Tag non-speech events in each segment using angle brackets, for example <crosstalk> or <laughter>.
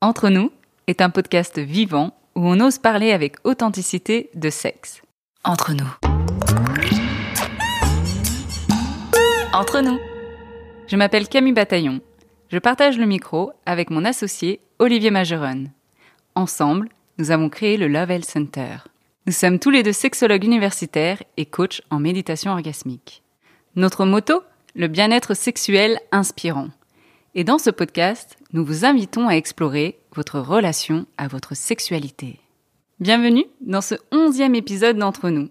Entre nous est un podcast vivant où on ose parler avec authenticité de sexe. Entre nous. Entre nous. Je m'appelle Camille Bataillon. Je partage le micro avec mon associé Olivier Majeron. Ensemble, nous avons créé le Love Health Center. Nous sommes tous les deux sexologues universitaires et coachs en méditation orgasmique. Notre motto Le bien-être sexuel inspirant. Et dans ce podcast, nous vous invitons à explorer votre relation à votre sexualité. Bienvenue dans ce onzième épisode d'Entre nous.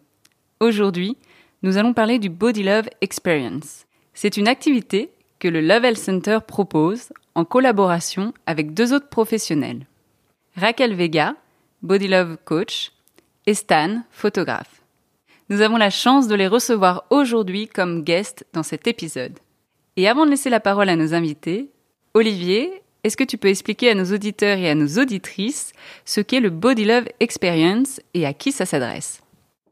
Aujourd'hui, nous allons parler du Body Love Experience. C'est une activité que le Love Health Center propose en collaboration avec deux autres professionnels. Raquel Vega, Body Love Coach, et Stan, photographe. Nous avons la chance de les recevoir aujourd'hui comme guests dans cet épisode. Et avant de laisser la parole à nos invités, Olivier, est-ce que tu peux expliquer à nos auditeurs et à nos auditrices ce qu'est le Body Love Experience et à qui ça s'adresse?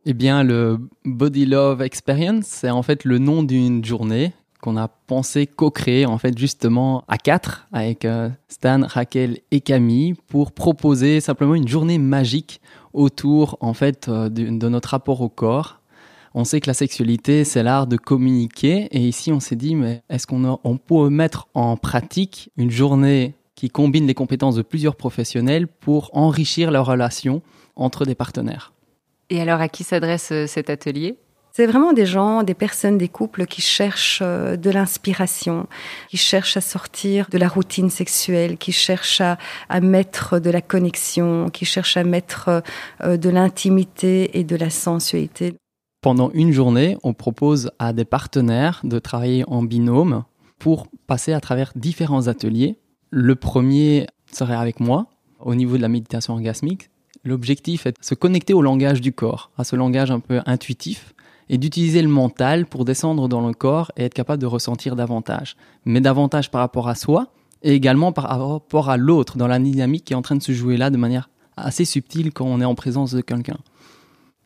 Eh bien, le Body Love Experience, c'est en fait le nom d'une journée qu'on a pensé co-créer en fait justement à quatre avec euh, Stan, Raquel et Camille pour proposer simplement une journée magique autour en fait euh, de notre rapport au corps on sait que la sexualité, c'est l'art de communiquer. Et ici, on s'est dit, mais est-ce qu'on on peut mettre en pratique une journée qui combine les compétences de plusieurs professionnels pour enrichir la relation entre des partenaires? Et alors, à qui s'adresse euh, cet atelier? C'est vraiment des gens, des personnes, des couples qui cherchent euh, de l'inspiration, qui cherchent à sortir de la routine sexuelle, qui cherchent à, à mettre de la connexion, qui cherchent à mettre euh, de l'intimité et de la sensualité pendant une journée, on propose à des partenaires de travailler en binôme pour passer à travers différents ateliers. Le premier serait avec moi au niveau de la méditation orgasmique. L'objectif est de se connecter au langage du corps, à ce langage un peu intuitif, et d'utiliser le mental pour descendre dans le corps et être capable de ressentir davantage. Mais davantage par rapport à soi et également par rapport à l'autre dans la dynamique qui est en train de se jouer là de manière assez subtile quand on est en présence de quelqu'un.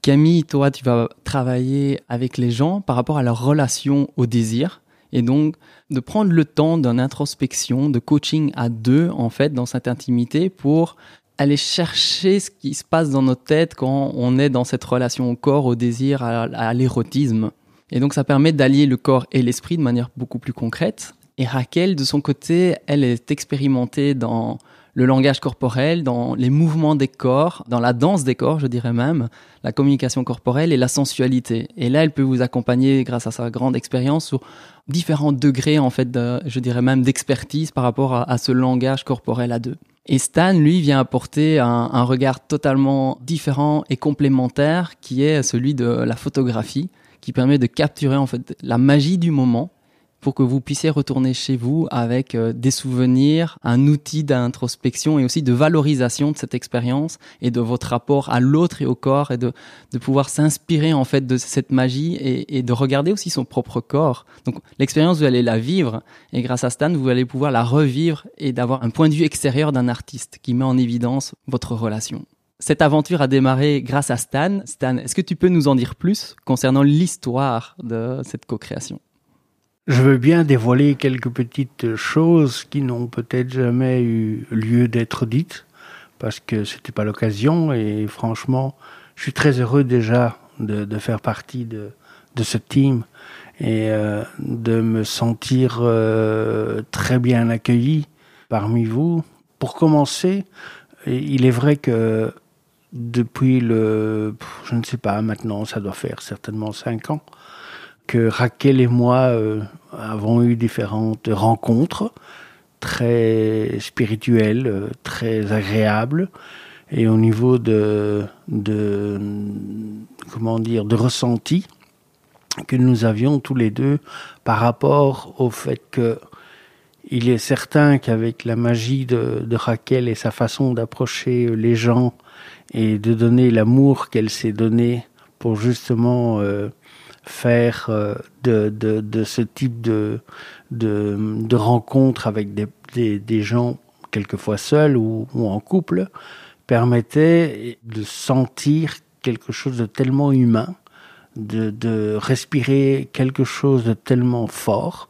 Camille, toi, tu vas travailler avec les gens par rapport à leur relation au désir. Et donc, de prendre le temps d'une introspection, de coaching à deux, en fait, dans cette intimité pour aller chercher ce qui se passe dans notre tête quand on est dans cette relation au corps, au désir, à, l'érotisme. Et donc, ça permet d'allier le corps et l'esprit de manière beaucoup plus concrète. Et Raquel, de son côté, elle est expérimentée dans le langage corporel, dans les mouvements des corps, dans la danse des corps, je dirais même, la communication corporelle et la sensualité. Et là, elle peut vous accompagner grâce à sa grande expérience sur différents degrés, en fait, je dirais même d'expertise par rapport à, ce langage corporel à deux. Et Stan, lui, vient apporter un, un regard totalement différent et complémentaire qui est celui de la photographie, qui permet de capturer en fait la magie du moment pour que vous puissiez retourner chez vous avec euh, des souvenirs, un outil d'introspection et aussi de valorisation de cette expérience et de votre rapport à l'autre et au corps et de, de pouvoir s'inspirer en fait de cette magie et, et, de regarder aussi son propre corps. Donc l'expérience, vous allez la vivre et grâce à Stan, vous allez pouvoir la revivre et d'avoir un point de vue extérieur d'un artiste qui met en évidence votre relation. Cette aventure a démarré grâce à Stan. Stan, est-ce que tu peux nous en dire plus concernant l'histoire de cette co-création? Je veux bien dévoiler quelques petites choses qui n'ont peut-être jamais eu lieu d'être dites, parce que c'était pas l'occasion, et franchement, je suis très heureux déjà de, faire partie de, de ce team et euh, de me sentir euh, très bien accueilli parmi vous. Pour commencer, il est vrai que depuis le, je ne sais pas, maintenant, ça doit faire certainement cinq ans, que Raquel et moi euh, avons eu différentes rencontres très spirituelles, euh, très agréables, et au niveau de, comment dire, de ressenti que nous avions tous les deux par rapport au fait que il est certain qu'avec la magie de, Raquel et sa façon d'approcher les gens et de donner l'amour qu'elle s'est donné pour justement euh, faire euh, de, de, ce type de, de, rencontres avec des, des, des, gens, quelquefois seuls ou, ou, en couple, permettait de sentir quelque chose de tellement humain, de, de respirer quelque chose de tellement fort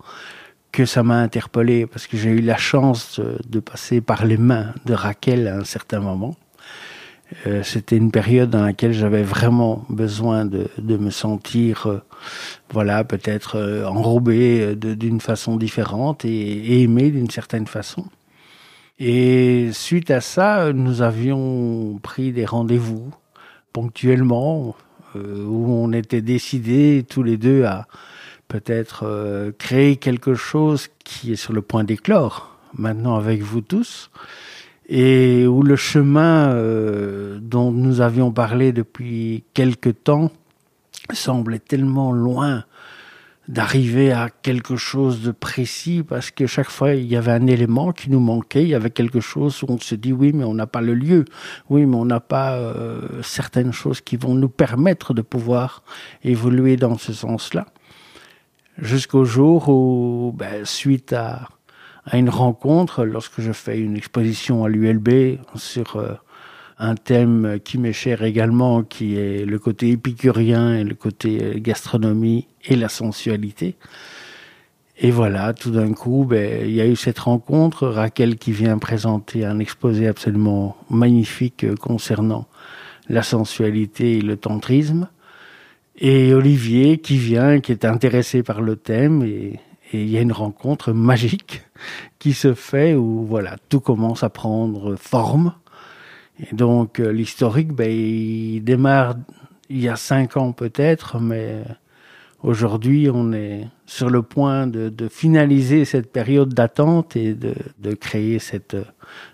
que ça m'a interpellé parce que j'ai eu la chance de passer par les mains de Raquel à un certain moment. Euh, c'était une période dans laquelle j'avais vraiment besoin de, de me sentir, euh, voilà, peut-être euh, enrobé d'une façon différente et, et aimé d'une certaine façon. Et suite à ça, nous avions pris des rendez-vous ponctuellement où on était décidés tous les deux à peut-être créer quelque chose qui est sur le point d'éclore maintenant avec vous tous et où le chemin euh, dont nous avions parlé depuis quelque temps semblait tellement loin d'arriver à quelque chose de précis parce que chaque fois il y avait un élément qui nous manquait, il y avait quelque chose où on se dit oui mais on n'a pas le lieu, oui mais on n'a pas euh, certaines choses qui vont nous permettre de pouvoir évoluer dans ce sens-là. Jusqu'au jour où, ben, suite à à une rencontre lorsque je fais une exposition à l'ULB sur euh, un thème qui m'est cher également, qui est le côté épicurien et le côté euh, gastronomie et la sensualité. Et voilà, tout d'un coup, ben, il y a eu cette rencontre, Raquel qui vient présenter un exposé absolument magnifique euh, concernant la sensualité et le tantrisme, et Olivier qui vient, qui est intéressé par le thème, et et il y a une rencontre magique qui se fait où voilà tout commence à prendre forme. Et donc euh, l'historique, ben, il démarre il y a cinq ans peut-être, mais aujourd'hui on est sur le point de, finaliser cette période d'attente et de, de, créer cette,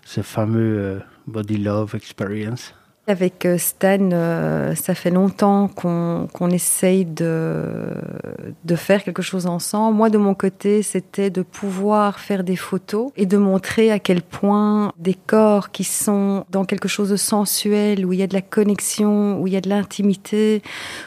ce fameux euh, Body Love Experience. Avec euh, Stan, euh, ça fait longtemps qu'on essaye de, de faire quelque chose ensemble. Moi, de mon côté, c'était de pouvoir faire des photos et de montrer à quel point des corps qui sont dans quelque chose de sensuel, où il y a de la connexion, où il y a de l'intimité,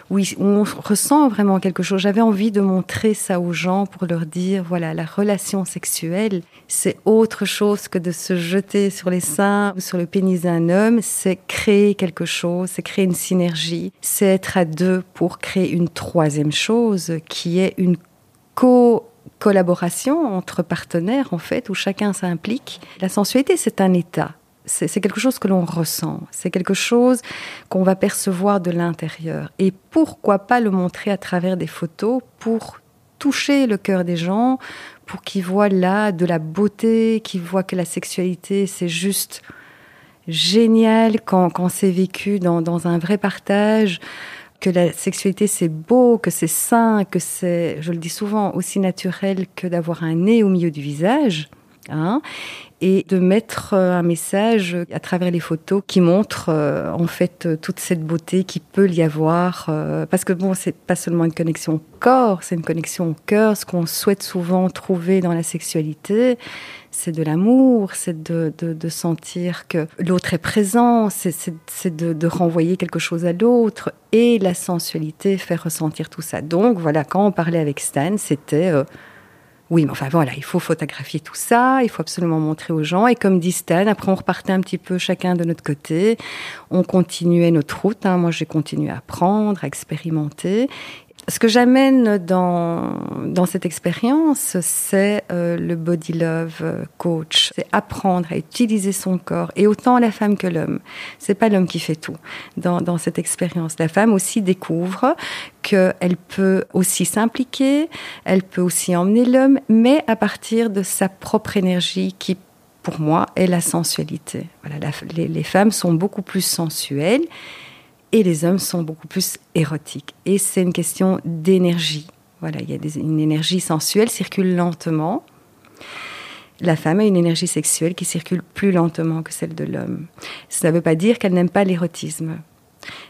où, où on ressent vraiment quelque chose. J'avais envie de montrer ça aux gens pour leur dire, voilà, la relation sexuelle, c'est autre chose que de se jeter sur les seins ou sur le pénis d'un homme, c'est créer quelque chose, c'est créer une synergie, c'est être à deux pour créer une troisième chose qui est une co collaboration entre partenaires en fait où chacun s'implique. La sensualité c'est un état, c'est quelque chose que l'on ressent, c'est quelque chose qu'on va percevoir de l'intérieur. Et pourquoi pas le montrer à travers des photos pour toucher le cœur des gens, pour qu'ils voient là de la beauté, qu'ils voient que la sexualité c'est juste génial quand, quand c'est vécu dans, dans un vrai partage, que la sexualité c'est beau, que c'est sain, que c'est, je le dis souvent, aussi naturel que d'avoir un nez au milieu du visage. Hein, et de mettre euh, un message à travers les photos qui montre euh, en fait euh, toute cette beauté qui peut y avoir parce que bon c'est pas seulement une connexion corps c'est une connexion au cœur. Ce qu'on souhaite souvent trouver dans la sexualité c'est de l'amour c'est de, sentir que l'autre est présent c'est de renvoyer quelque chose à l'autre et la sensualité fait ressentir tout ça. Donc voilà quand on parlait avec Stan c'était oui, mais enfin voilà, il faut photographier tout ça, il faut absolument montrer aux gens. Et comme dit Stan, après on repartait un petit peu chacun de notre côté, on continuait notre route. Hein. Moi, j'ai continué à apprendre, à expérimenter ce que j'amène dans, dans cette expérience, c'est euh, le body love euh, coach. C'est apprendre à utiliser son corps, et autant la femme que l'homme. C'est pas l'homme qui fait tout dans, dans cette expérience. La femme aussi découvre qu'elle peut aussi s'impliquer, elle peut aussi emmener l'homme, mais à partir de sa propre énergie qui pour moi, est la sensualité. Voilà, les femmes sont beaucoup plus sensuelles et les hommes sont beaucoup plus érotiques. Et c'est une question d'énergie. Voilà, il y a des, une énergie sensuelle circule lentement. La femme a une énergie sexuelle qui circule plus lentement que celle de l'homme. Cela ne veut pas dire qu'elle n'aime pas l'érotisme.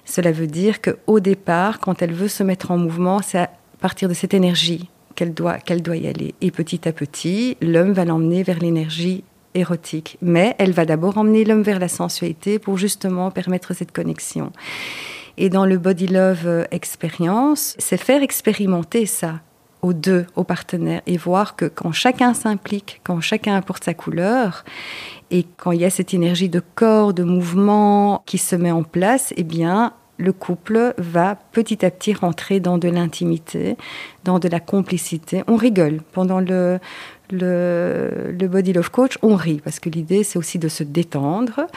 Cela veut dire qu'au départ, quand elle veut se mettre en mouvement, c'est à partir de cette énergie qu'elle doit, qu'elle doit y aller. Et petit à petit, l'homme va l'emmener vers l'énergie érotique. Mais elle va d'abord emmener l'homme vers la sensualité pour justement permettre cette connexion. Et dans le Body Love euh, Experience, c'est faire expérimenter ça aux deux, aux partenaires, et voir que quand chacun s'implique, quand chacun apporte sa couleur, et quand il y a cette énergie de corps, de mouvement qui se met en place, eh bien, le couple va petit à petit rentrer dans de l'intimité, dans de la complicité. On rigole pendant le, le, Body Love Coach, on rit parce que l'idée c'est aussi de se détendre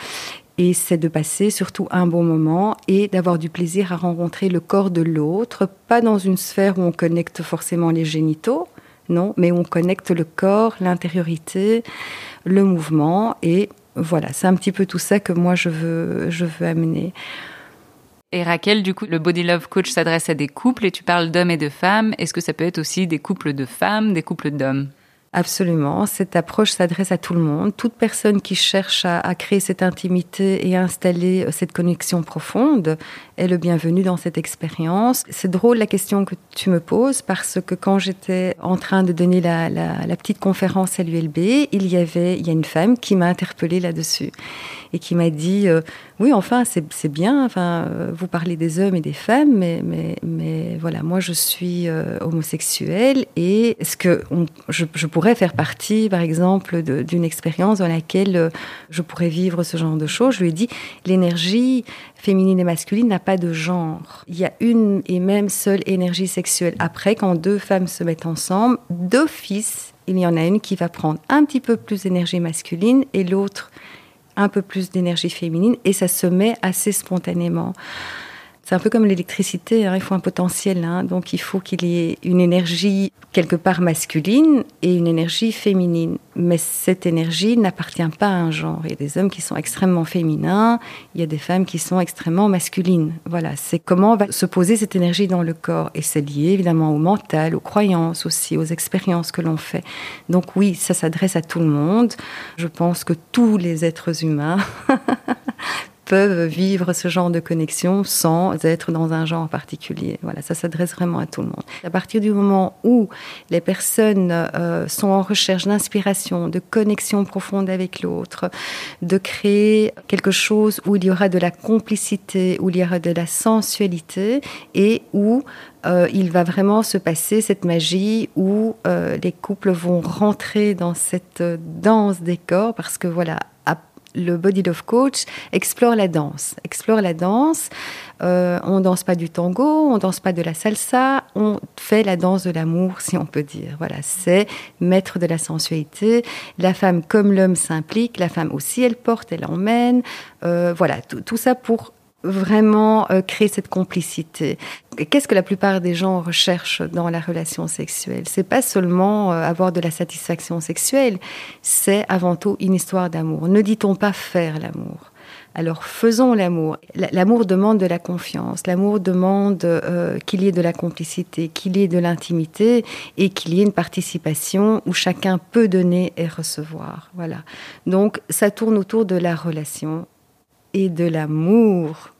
et c'est de passer surtout un bon moment et d'avoir du plaisir à rencontrer le corps de l'autre, pas dans une sphère où on connecte forcément les génitaux, non, mais on connecte le corps, l'intériorité, le mouvement et voilà, c'est un petit peu tout ça que moi je veux, je veux amener. Et Raquel, du coup, le Body Love Coach s'adresse à des couples et tu parles d'hommes et de femmes. Est-ce que ça peut être aussi des couples de femmes, des couples d'hommes? Absolument. Cette approche s'adresse à tout le monde. Toute personne qui cherche à, créer cette intimité et à installer euh, cette connexion profonde est le bienvenu dans cette expérience. C'est drôle la question que tu me poses parce que quand j'étais en train de donner la, la petite conférence à l'ULB, il y avait, il y a une femme qui m'a interpellée là-dessus et qui m'a dit euh, oui enfin c'est bien enfin euh, vous parlez des hommes et des femmes mais mais mais voilà moi je suis euh, homosexuelle et est-ce que je, je, pourrais faire partie par exemple d'une expérience dans laquelle je pourrais vivre ce genre de choses? Je lui ai dit l'énergie féminine et masculine n'a pas de genre. Il y a une et même seule énergie sexuelle. Après quand deux femmes se mettent ensemble d'office il y en a une qui va prendre un petit peu plus d'énergie masculine et l'autre un peu plus d'énergie féminine et ça se met assez spontanément. C'est un peu comme l'électricité, hein, il faut un potentiel, hein, donc il faut qu'il y ait une énergie quelque part masculine et une énergie féminine. Mais cette énergie n'appartient pas à un genre. Il y a des hommes qui sont extrêmement féminins, il y a des femmes qui sont extrêmement masculines. Voilà, c'est comment va se poser cette énergie dans le corps. Et c'est lié évidemment au mental, aux croyances aussi, aux expériences que l'on fait. Donc oui, ça s'adresse à tout le monde. Je pense que tous les êtres humains <laughs> peuvent vivre ce genre de connexion sans être dans un genre particulier. Voilà, ça s'adresse vraiment à tout le monde. À partir du moment où les personnes euh, sont en recherche d'inspiration, de connexion profonde avec l'autre, de créer quelque chose où il y aura de la complicité, où il y aura de la sensualité et où euh, il va vraiment se passer cette magie où euh, les couples vont rentrer dans cette danse des corps parce que voilà, le Body Love Coach explore la danse. Explore la danse. Euh, on danse pas du tango, on danse pas de la salsa, on fait la danse de l'amour, si on peut dire. Voilà, c'est mettre de la sensualité. La femme comme l'homme s'implique, la femme aussi, elle porte, elle emmène. Euh, voilà, tout ça pour vraiment euh, créer cette complicité. Qu'est-ce que la plupart des gens recherchent dans la relation sexuelle? C'est pas seulement euh, avoir de la satisfaction sexuelle, c'est avant tout une histoire d'amour. Ne dit-on pas faire l'amour? Alors faisons l'amour. L'amour demande de la confiance, l'amour demande euh, qu'il y ait de la complicité, qu'il y ait de l'intimité et qu'il y ait une participation où chacun peut donner et recevoir. Voilà. Donc ça tourne autour de la relation et de l'amour.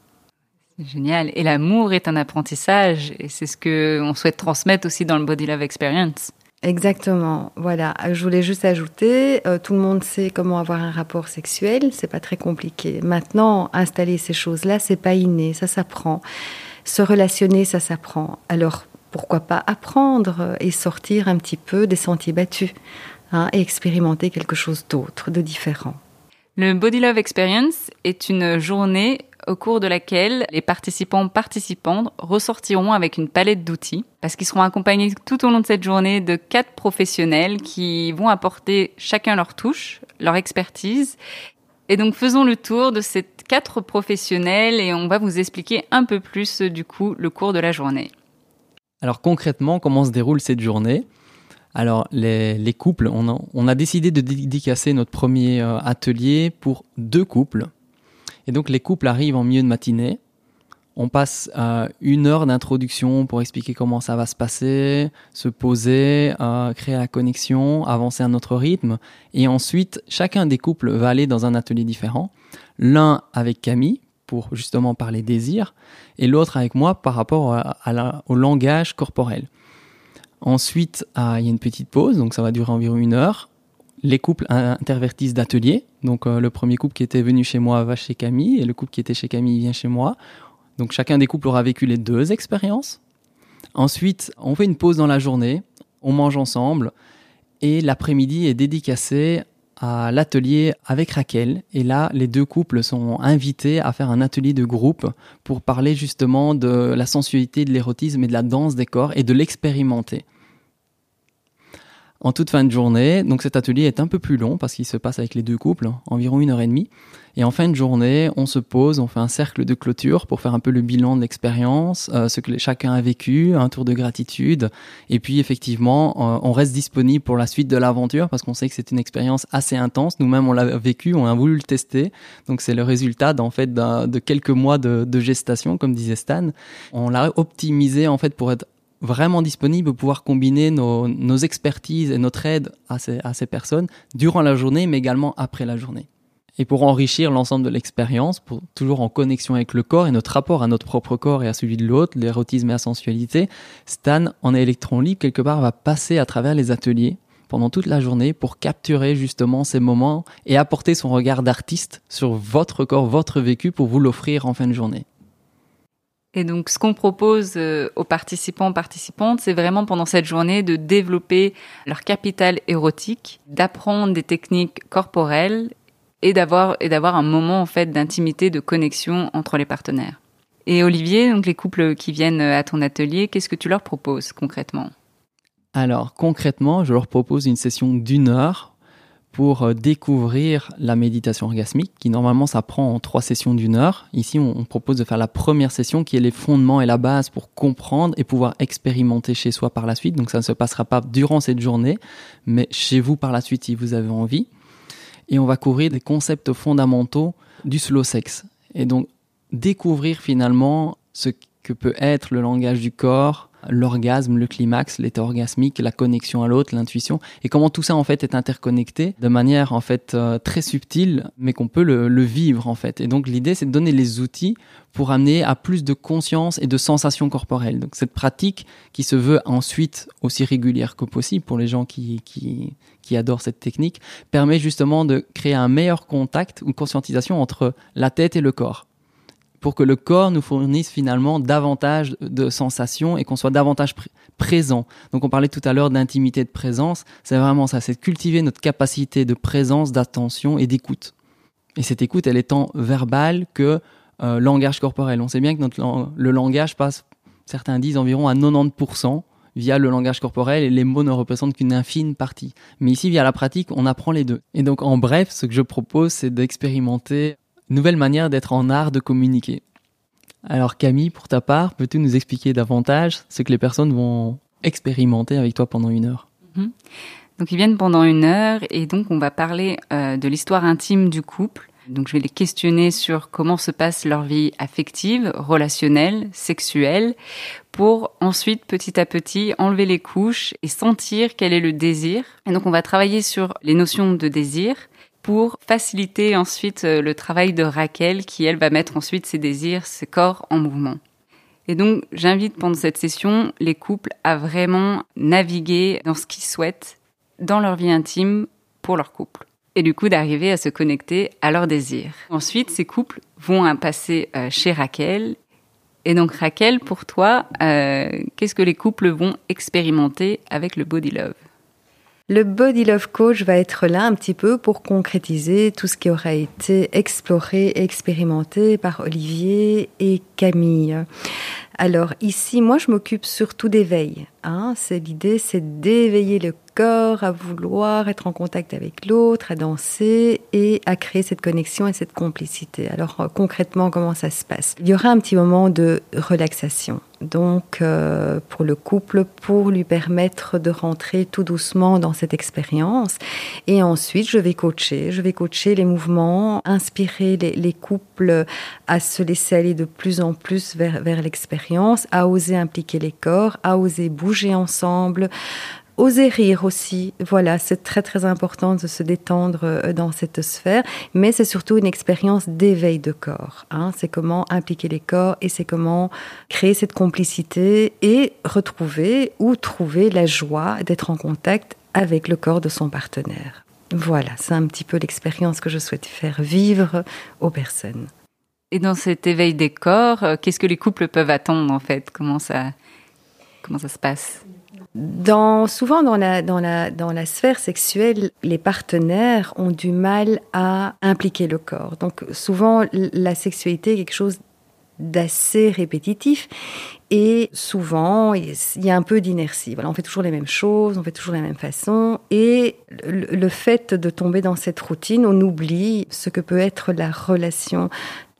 Génial. Et l'amour est un apprentissage et c'est ce que on souhaite transmettre aussi dans le Body Love Experience. Exactement. Voilà. Je voulais juste ajouter, euh, tout le monde sait comment avoir un rapport sexuel. C'est pas très compliqué. Maintenant, installer ces choses-là, c'est pas inné. Ça s'apprend. Se relationner, ça s'apprend. Alors, pourquoi pas apprendre et sortir un petit peu des sentiers battus hein, et expérimenter quelque chose d'autre, de différent. Le Body Love Experience est une journée au cours de laquelle les participants participantes ressortiront avec une palette d'outils parce qu'ils seront accompagnés tout au long de cette journée de quatre professionnels qui vont apporter chacun leur touche, leur expertise. Et donc faisons le tour de ces quatre professionnels et on va vous expliquer un peu plus du coup le cours de la journée. Alors concrètement, comment se déroule cette journée? Alors, les, couples, on a, décidé de dédicacer notre premier euh, atelier pour deux couples. Et donc, les couples arrivent en milieu de matinée. On passe euh, une heure d'introduction pour expliquer comment ça va se passer, se poser, euh, créer la connexion, avancer à notre rythme. Et ensuite, chacun des couples va aller dans un atelier différent. L'un avec Camille pour justement parler désir, et l'autre avec moi par rapport au langage corporel. Ensuite, ah, il y a une petite pause, donc ça va durer environ une heure. Les couples intervertissent d'atelier. Donc euh, le premier couple qui était venu chez moi va chez Camille et le couple qui était chez Camille vient chez moi. Donc chacun des couples aura vécu les deux expériences. Ensuite, on fait une pause dans la journée, on mange ensemble et l'après-midi est dédicacé à l'atelier avec Raquel. Et là, les deux couples sont invités à faire un atelier de groupe pour parler justement de la sensualité, de l'érotisme et de la danse des corps et de l'expérimenter en toute fin de journée. Donc cet atelier est un peu plus long parce qu'il se passe avec les deux couples, environ une heure et demie. Et en fin de journée, on se pose, on fait un cercle de clôture pour faire un peu le bilan de l'expérience, euh, ce que chacun a vécu, un tour de gratitude. Et puis effectivement, euh, on reste disponible pour la suite de l'aventure parce qu'on sait que c'est une expérience assez intense. Nous-mêmes, on l'a vécu, on a voulu le tester. Donc c'est le résultat d'en fait de quelques mois de, de gestation, comme disait Stan. On l'a optimisé en fait pour être vraiment disponible pour pouvoir combiner nos, nos, expertises et notre aide à ces, à ces personnes durant la journée, mais également après la journée. Et pour enrichir l'ensemble de l'expérience, pour toujours en connexion avec le corps et notre rapport à notre propre corps et à celui de l'autre, l'érotisme et la sensualité, Stan, en électron libre, quelque part, va passer à travers les ateliers pendant toute la journée pour capturer justement ces moments et apporter son regard d'artiste sur votre corps, votre vécu pour vous l'offrir en fin de journée. Et donc, ce qu'on propose euh, aux participants, participantes, c'est vraiment pendant cette journée de développer leur capital érotique, d'apprendre des techniques corporelles et d'avoir et un moment en fait d'intimité, de connexion entre les partenaires. Et Olivier, donc les couples qui viennent à ton atelier, qu'est-ce que tu leur proposes concrètement? Alors concrètement, je leur propose une session d'une heure pour euh, découvrir la méditation orgasmique, qui normalement ça prend en trois sessions d'une heure. Ici, on, propose de faire la première session qui est les fondements et la base pour comprendre et pouvoir expérimenter chez soi par la suite. Donc ça ne se passera pas durant cette journée, mais chez vous par la suite si vous avez envie. Et on va couvrir des concepts fondamentaux du slow sex. Et donc découvrir finalement ce que peut être le langage du corps, l'orgasme, le climax, l'état orgasmique, la connexion à l'autre, l'intuition, et comment tout ça en fait est interconnecté de manière en fait euh, très subtile, mais qu'on peut le, vivre en fait. Et donc l'idée c'est de donner les outils pour amener à plus de conscience et de sensations corporelles. Donc cette pratique qui se veut ensuite aussi régulière que possible pour les gens qui, qui, qui adorent cette technique, permet justement de créer un meilleur contact ou conscientisation entre la tête et le corps pour que le corps nous fournisse finalement davantage de sensations et qu'on soit davantage présent. Donc on parlait tout à l'heure d'intimité de présence, c'est vraiment ça, c'est cultiver notre capacité de présence, d'attention et d'écoute. Et cette écoute, elle est tant verbale que euh, langage corporel. On sait bien que le langage passe, certains disent, environ à 90% via le langage corporel et les mots ne représentent qu'une infime partie. Mais ici, via la pratique, on apprend les deux. Et donc, en bref, ce que je propose, c'est d'expérimenter nouvelle manière d'être en art de communiquer. Alors Camille, pour ta part, peux-tu nous expliquer davantage ce que les personnes vont expérimenter avec toi pendant une heure? Mhm. Donc ils viennent pendant une heure et donc on va parler euh, de l'histoire intime du couple. Donc je vais les questionner sur comment se passe leur vie affective, relationnelle, sexuelle, pour ensuite petit à petit enlever les couches et sentir quel est le désir. Et donc on va travailler sur les notions de désir, pour faciliter ensuite euh, le travail de Raquel qui, elle, va mettre ensuite ses désirs, ses corps en mouvement. Et donc, j'invite pendant cette session les couples à vraiment naviguer dans ce qu'ils souhaitent dans leur vie intime pour leur couple. Et du coup, d'arriver à se connecter à leurs désirs. Ensuite, ces couples vont passer euh, chez Raquel. Et donc, Raquel, pour toi, euh, qu'est-ce que les couples vont expérimenter avec le body love? Le Body Love Coach va être là un petit peu pour concrétiser tout ce qui aura été exploré et expérimenté par Olivier et Camille. Alors ici, moi, je m'occupe surtout d'éveil. Hein. C'est l'idée, c'est d'éveiller le corps à vouloir être en contact avec l'autre, à danser et à créer cette connexion et cette complicité. Alors euh, concrètement, comment ça se passe? Il y aura un petit moment de relaxation. Donc euh, pour le couple, pour lui permettre de rentrer tout doucement dans cette expérience. Et ensuite, je vais coacher. Je vais coacher les mouvements, inspirer les, les couples à se laisser aller de plus en plus vers l'expérience, à oser impliquer les corps, à oser bouger ensemble, Oser rire aussi, voilà, c'est très très important de se détendre euh, dans cette sphère, mais c'est surtout une expérience d'éveil de corps. Hein. C'est comment impliquer les corps et c'est comment créer cette complicité et retrouver ou trouver la joie d'être en contact avec le corps de son partenaire. Voilà, c'est un petit peu l'expérience que je souhaite faire vivre aux personnes. Et dans cet éveil des corps, euh, qu'est-ce que les couples peuvent attendre en fait? Comment ça, comment ça se passe? Souvent dans la, dans, la, dans la sphère sexuelle, les partenaires ont du mal à impliquer le corps. Donc souvent, la sexualité est quelque chose d'assez répétitif et souvent il y a un peu d'inertie. On fait toujours les mêmes choses, on fait toujours la même façon et le fait de tomber dans cette routine, on oublie ce que peut être la relation.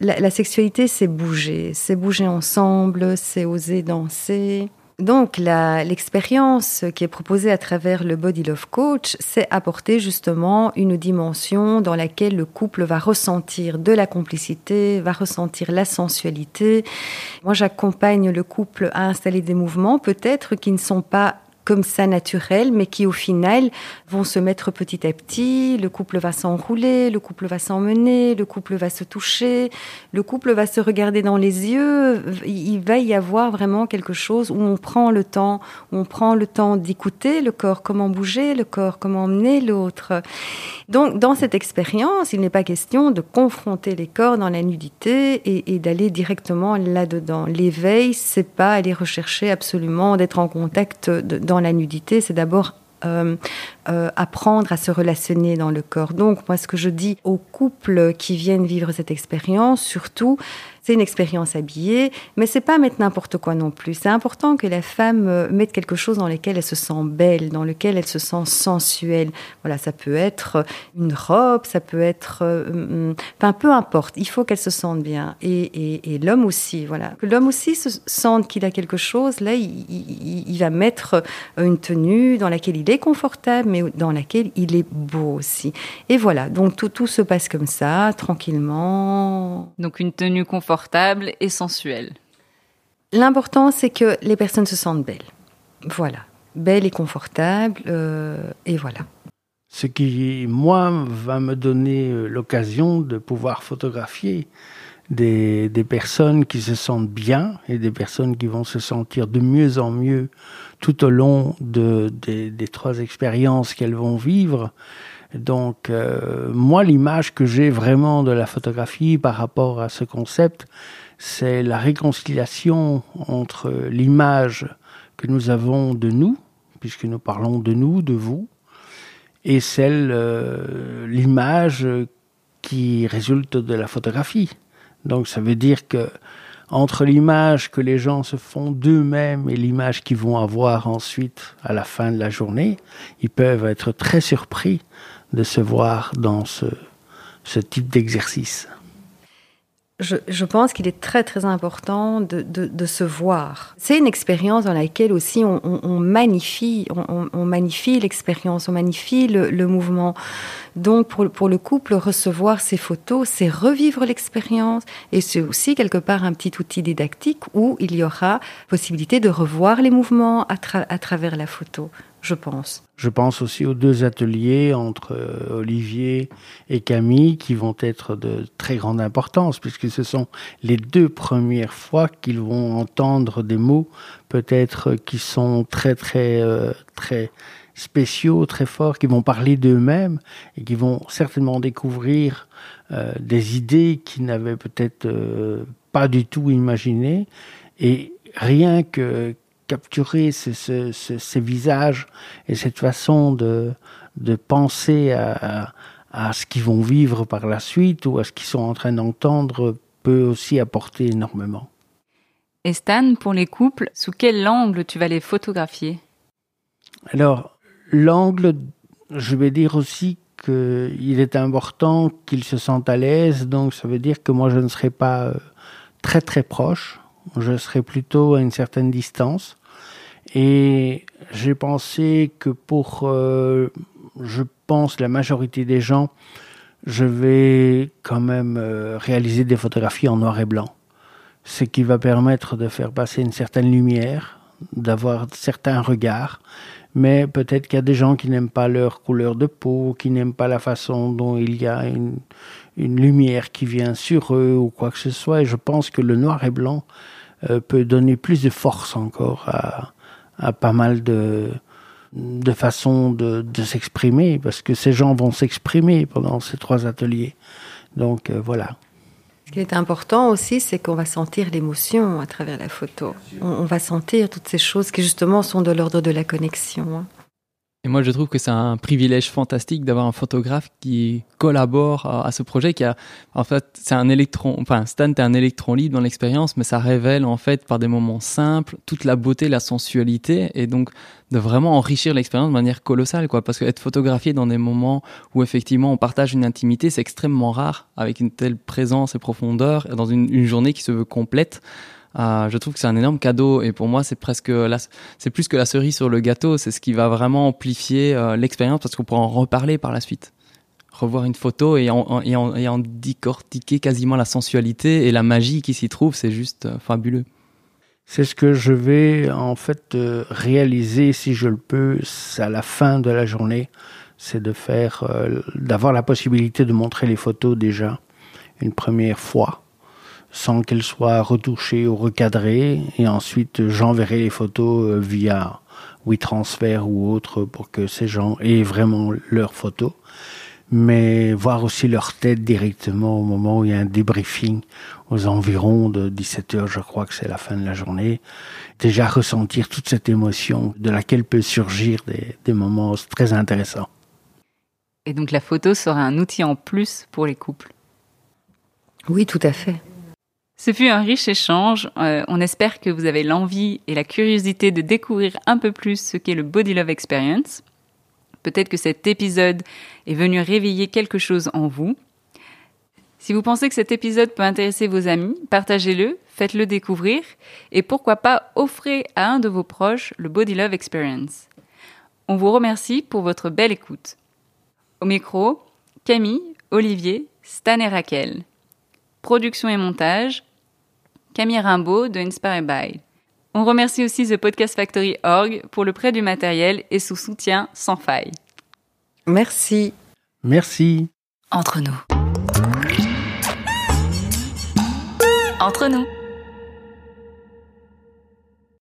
La, sexualité, c'est bouger, c'est bouger ensemble, c'est oser danser. Donc l'expérience qui est proposée à travers le Body Love Coach, c'est apporter justement une dimension dans laquelle le couple va ressentir de la complicité, va ressentir la sensualité. Moi, j'accompagne le couple à installer des mouvements peut-être qui ne sont pas comme ça naturel, mais qui au final vont se mettre petit à petit. Le couple va s'enrouler, le couple va s'emmener, le couple va se toucher, le couple va se regarder dans les yeux. Il va y avoir vraiment quelque chose où on prend le temps, où on prend le temps d'écouter le corps, comment bouger le corps, comment emmener l'autre. Donc, dans cette expérience, il n'est pas question de confronter les corps dans la nudité et, d'aller directement là-dedans. L'éveil, c'est pas aller rechercher absolument d'être en contact dans la nudité, c'est d'abord euh, euh, apprendre à se relationner dans le corps. Donc, moi, ce que je dis aux couples qui viennent vivre cette expérience, surtout, c'est une expérience habillée, mais c'est pas mettre n'importe quoi non plus. C'est important que la femme euh, mette quelque chose dans lequel elle se sent belle, dans lequel elle se sent sensuelle. Voilà, ça peut être une robe, ça peut être, euh, mm, enfin, peu importe. Il faut qu'elle se sente bien. Et, l'homme aussi, voilà. Que l'homme aussi se sente qu'il a quelque chose. Là, il va mettre une tenue dans laquelle il est confortable, mais dans laquelle il est beau aussi. Et voilà. Donc tout, tout se passe comme ça, tranquillement. Donc une tenue confortable et sensuelle. L'important, c'est que les personnes se sentent belles. Voilà. Belles et confortables, euh, et voilà. Ce qui, moi, va me donner euh, l'occasion de pouvoir photographier des, personnes qui se sentent bien et des personnes qui vont se sentir de mieux en mieux tout au long de, des, des trois expériences qu'elles vont vivre. Donc, euh, moi, l'image que j'ai vraiment de la photographie par rapport à ce concept, c'est la réconciliation entre l'image que nous avons de nous, puisque nous parlons de nous, de vous, et celle, euh, l'image qui résulte de la photographie. Donc, ça veut dire que entre l'image que les gens se font d'eux-mêmes et l'image qu'ils vont avoir ensuite à la fin de la journée, ils peuvent être très surpris de se voir dans ce, ce type d'exercice je, pense qu'il est très très important de, de, se voir. C'est une expérience dans laquelle aussi on, magnifie, on, magnifie l'expérience, on magnifie le, mouvement. Donc pour, pour le couple, recevoir ces photos, c'est revivre l'expérience et c'est aussi quelque part un petit outil didactique où il y aura possibilité de revoir les mouvements à, à travers la photo je pense. Je pense aussi aux deux ateliers entre euh, Olivier et Camille qui vont être de très grande importance puisque ce sont les deux premières fois qu'ils vont entendre des mots peut-être qui sont très très euh, très spéciaux, très forts, qui vont parler d'eux-mêmes et qui vont certainement découvrir euh, des idées qu'ils n'avaient peut-être euh, pas du tout imaginées et rien que capturer ce, ce, ce, ces visages et cette façon de, de penser à, à, à ce qu'ils vont vivre par la suite ou à ce qu'ils sont en train d'entendre peut aussi apporter énormément. Et Stan, pour les couples, sous quel angle tu vas les photographier? Alors, l'angle, je vais dire aussi qu'il est important qu'ils se sentent à l'aise, donc ça veut dire que moi je ne serai pas euh, très très proche, je serai plutôt à une certaine distance. Et j'ai pensé que pour, euh, je pense, la majorité des gens, je vais quand même euh, réaliser des photographies en noir et blanc. Ce qui va permettre de faire passer une certaine lumière, d'avoir certains regards. Mais peut-être qu'il y a des gens qui n'aiment pas leur couleur de peau, qui n'aiment pas la façon dont il y a une, une lumière qui vient sur eux ou quoi que ce soit. Et je pense que le noir et blanc euh, peut donner plus de force encore à, à pas mal de, de façons de, de s'exprimer, parce que ces gens vont s'exprimer pendant ces trois ateliers. Donc euh, voilà. Ce qui est important aussi, c'est qu'on va sentir l'émotion à travers la photo. On, va sentir toutes ces choses qui justement sont de l'ordre de la connexion. Hein. Et moi, je trouve que c'est un privilège fantastique d'avoir un photographe qui collabore à, ce projet, qui a, en fait, c'est un électron, enfin, Stan est un électron libre dans l'expérience, mais ça révèle, en fait, par des moments simples, toute la beauté, la sensualité, et donc, de vraiment enrichir l'expérience de manière colossale, quoi. Parce qu'être photographié dans des moments où, effectivement, on partage une intimité, c'est extrêmement rare, avec une telle présence et profondeur, dans une journée qui se veut complète. Euh, je trouve que c'est un énorme cadeau et pour moi c'est presque c'est plus que la cerise sur le gâteau, c'est ce qui va vraiment amplifier euh, l'expérience parce qu'on pourra en reparler par la suite. Revoir une photo et en, et, en, et en décortiquer quasiment la sensualité et la magie qui s'y trouve, c'est juste euh, fabuleux. C'est ce que je vais en fait réaliser si je le peux à la fin de la journée, c'est de faire, d'avoir la possibilité de montrer les photos déjà une première fois sans qu'elles soient retouchées ou recadrées. Et ensuite, j'enverrai les photos euh, via WeTransfer ou autre pour que ces gens aient vraiment leurs photos. Mais voir aussi leur tête directement au moment où il y a un débriefing aux environs de 17 heures, je crois que c'est la fin de la journée. Déjà ressentir toute cette émotion de laquelle peut surgir des, des moments très intéressants. Et donc la photo sera un outil en plus pour les couples? Oui, tout à fait. Ce fut un riche échange. Euh, on espère que vous avez l'envie et la curiosité de découvrir un peu plus ce qu'est le Body Love Experience. Peut-être que cet épisode est venu réveiller quelque chose en vous. Si vous pensez que cet épisode peut intéresser vos amis, partagez-le, faites-le découvrir et pourquoi pas offrez à un de vos proches le Body Love Experience. On vous remercie pour votre belle écoute. Au micro, Camille, Olivier, Stan et Raquel. Production et montage, Camille Rimbaud de Inspire By. On remercie aussi The Podcast Factory Org pour le prêt du matériel et son soutien sans faille. Merci. Merci. Entre nous. Entre nous.